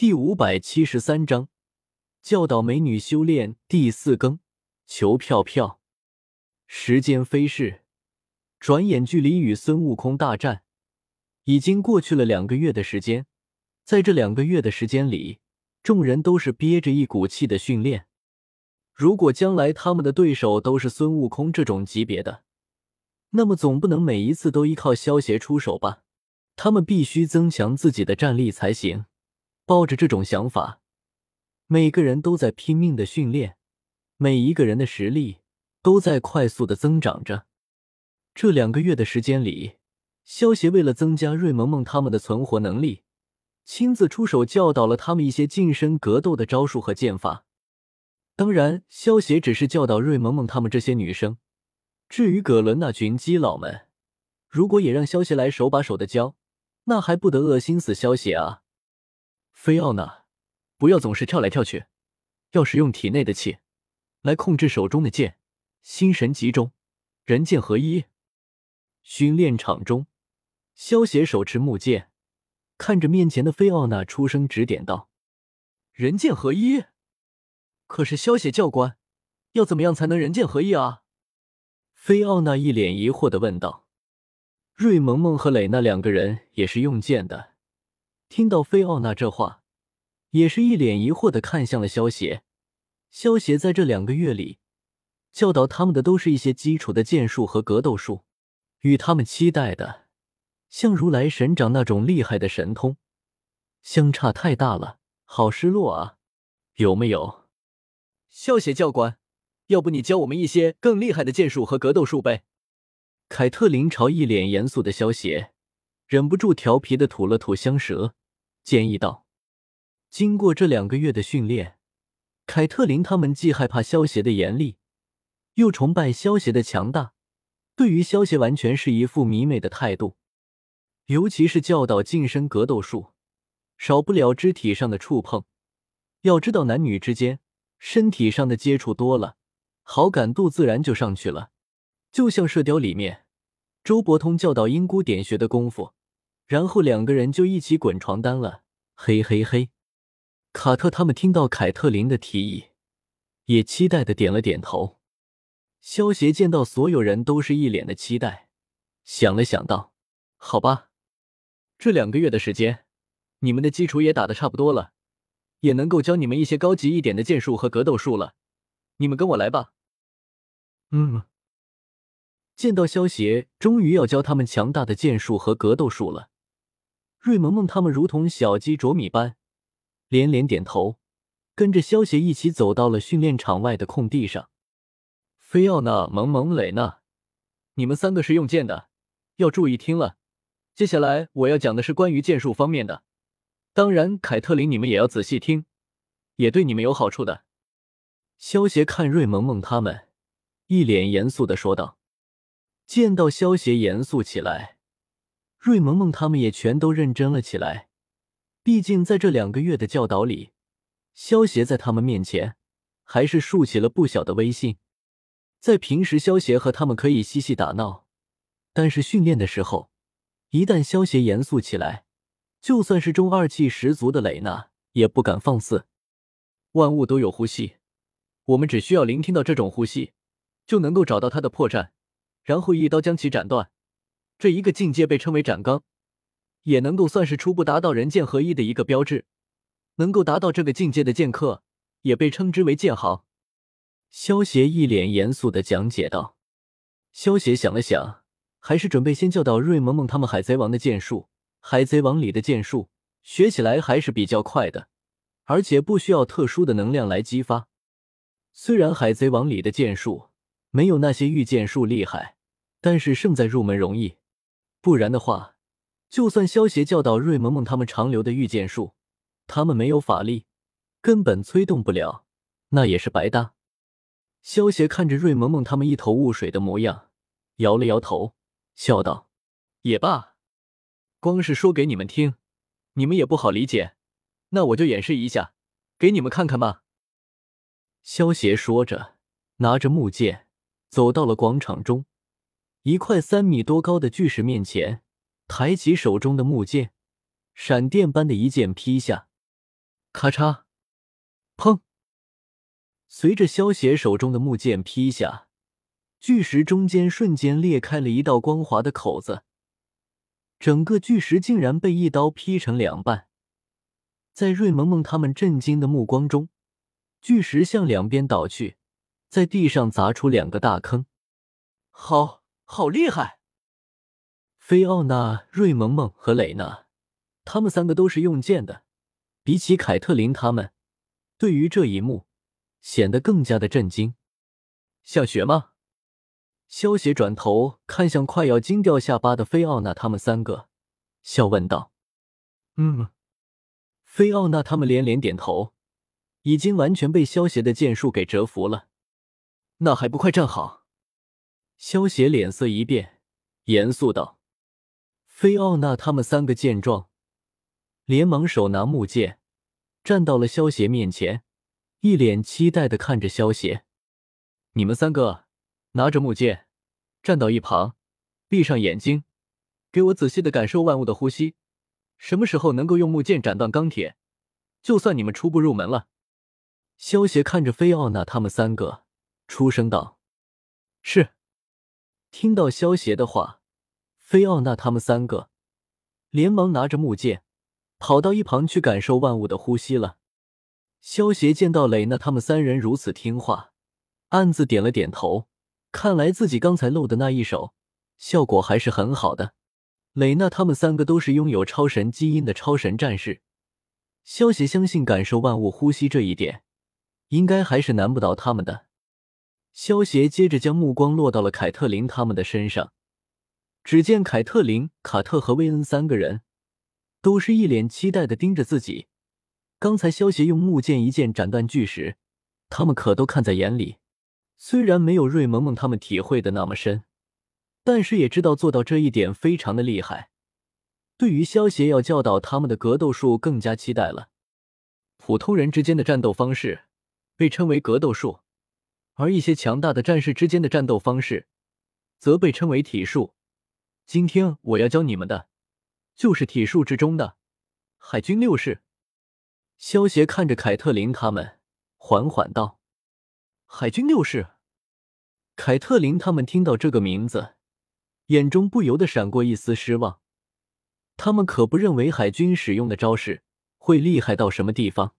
第五百七十三章教导美女修炼第四更。求票票。时间飞逝，转眼距离与孙悟空大战已经过去了两个月的时间。在这两个月的时间里，众人都是憋着一股气的训练。如果将来他们的对手都是孙悟空这种级别的，那么总不能每一次都依靠萧协出手吧？他们必须增强自己的战力才行。抱着这种想法，每个人都在拼命的训练，每一个人的实力都在快速的增长着。这两个月的时间里，萧协为了增加瑞萌萌他们的存活能力，亲自出手教导了他们一些近身格斗的招数和剑法。当然，萧协只是教导瑞萌萌他们这些女生，至于葛伦那群基佬们，如果也让萧协来手把手的教，那还不得恶心死萧协啊！菲奥娜，不要总是跳来跳去，要使用体内的气来控制手中的剑，心神集中，人剑合一。训练场中，萧协手持木剑，看着面前的菲奥娜，出声指点道：“人剑合一？可是萧协教官，要怎么样才能人剑合一啊？”菲奥娜一脸疑惑的问道。瑞萌萌和蕾娜两个人也是用剑的。听到菲奥娜这话，也是一脸疑惑的看向了萧协。萧协在这两个月里教导他们的都是一些基础的剑术和格斗术，与他们期待的像如来神掌那种厉害的神通相差太大了，好失落啊！有没有？萧协教官，要不你教我们一些更厉害的剑术和格斗术呗？凯特琳朝一脸严肃的萧协，忍不住调皮的吐了吐香舌。建议道：“经过这两个月的训练，凯特琳他们既害怕萧协的严厉，又崇拜萧协的强大，对于萧协完全是一副迷妹的态度。尤其是教导近身格斗术，少不了肢体上的触碰。要知道，男女之间身体上的接触多了，好感度自然就上去了。就像《射雕》里面周伯通教导鹰姑点穴的功夫。”然后两个人就一起滚床单了，嘿嘿嘿！卡特他们听到凯特琳的提议，也期待的点了点头。萧协见到所有人都是一脸的期待，想了想道：“好吧，这两个月的时间，你们的基础也打的差不多了，也能够教你们一些高级一点的剑术和格斗术了。你们跟我来吧。”嗯。见到萧协终于要教他们强大的剑术和格斗术了。瑞萌萌他们如同小鸡啄米般，连连点头，跟着萧协一起走到了训练场外的空地上。菲奥娜、萌萌、蕾娜，你们三个是用剑的，要注意听了。接下来我要讲的是关于剑术方面的，当然，凯特琳你们也要仔细听，也对你们有好处的。萧协看瑞萌萌他们，一脸严肃的说道。见到萧协严肃起来。瑞萌萌他们也全都认真了起来，毕竟在这两个月的教导里，萧协在他们面前还是竖起了不小的威信。在平时，萧协和他们可以嬉戏打闹，但是训练的时候，一旦萧协严肃起来，就算是中二气十足的蕾娜也不敢放肆。万物都有呼吸，我们只需要聆听到这种呼吸，就能够找到它的破绽，然后一刀将其斩断。这一个境界被称为斩钢，也能够算是初步达到人剑合一的一个标志。能够达到这个境界的剑客，也被称之为剑豪。萧协一脸严肃的讲解道。萧协想了想，还是准备先教导瑞萌萌他们海贼王的剑术。海贼王里的剑术学起来还是比较快的，而且不需要特殊的能量来激发。虽然海贼王里的剑术没有那些御剑术厉害，但是胜在入门容易。不然的话，就算萧协教导瑞萌萌他们长留的御剑术，他们没有法力，根本催动不了，那也是白搭。萧协看着瑞萌萌他们一头雾水的模样，摇了摇头，笑道：“也罢，光是说给你们听，你们也不好理解，那我就演示一下，给你们看看吧。”萧协说着，拿着木剑走到了广场中。一块三米多高的巨石面前，抬起手中的木剑，闪电般的一剑劈下。咔嚓，砰！随着萧邪手中的木剑劈下，巨石中间瞬间裂开了一道光滑的口子，整个巨石竟然被一刀劈成两半。在瑞萌萌他们震惊的目光中，巨石向两边倒去，在地上砸出两个大坑。好好厉害！菲奥娜、瑞萌萌和蕾娜，他们三个都是用剑的，比起凯特琳他们，对于这一幕。显得更加的震惊，像雪吗？萧邪转头看向快要惊掉下巴的菲奥娜他们三个，笑问道：“嗯。”菲奥娜他们连连点头，已经完全被萧邪的剑术给折服了。那还不快站好！萧邪脸色一变，严肃道：“菲奥娜他们三个见状，连忙手拿木剑，站到了萧邪面前。”一脸期待的看着萧邪，你们三个拿着木剑，站到一旁，闭上眼睛，给我仔细的感受万物的呼吸。什么时候能够用木剑斩断钢铁，就算你们初步入门了。萧邪看着菲奥娜他们三个，出声道：“是。”听到萧邪的话，菲奥娜他们三个连忙拿着木剑，跑到一旁去感受万物的呼吸了。萧协见到蕾娜他们三人如此听话，暗自点了点头。看来自己刚才露的那一手效果还是很好的。蕾娜他们三个都是拥有超神基因的超神战士，萧协相信感受万物呼吸这一点，应该还是难不倒他们的。萧协接着将目光落到了凯特琳他们的身上，只见凯特琳、卡特和薇恩三个人都是一脸期待的盯着自己。刚才萧协用木剑一剑斩断巨石，他们可都看在眼里。虽然没有瑞萌萌他们体会的那么深，但是也知道做到这一点非常的厉害。对于萧协要教导他们的格斗术更加期待了。普通人之间的战斗方式被称为格斗术，而一些强大的战士之间的战斗方式则被称为体术。今天我要教你们的就是体术之中的海军六式。萧协看着凯特琳他们，缓缓道：“海军六式。”凯特琳他们听到这个名字，眼中不由得闪过一丝失望。他们可不认为海军使用的招式会厉害到什么地方。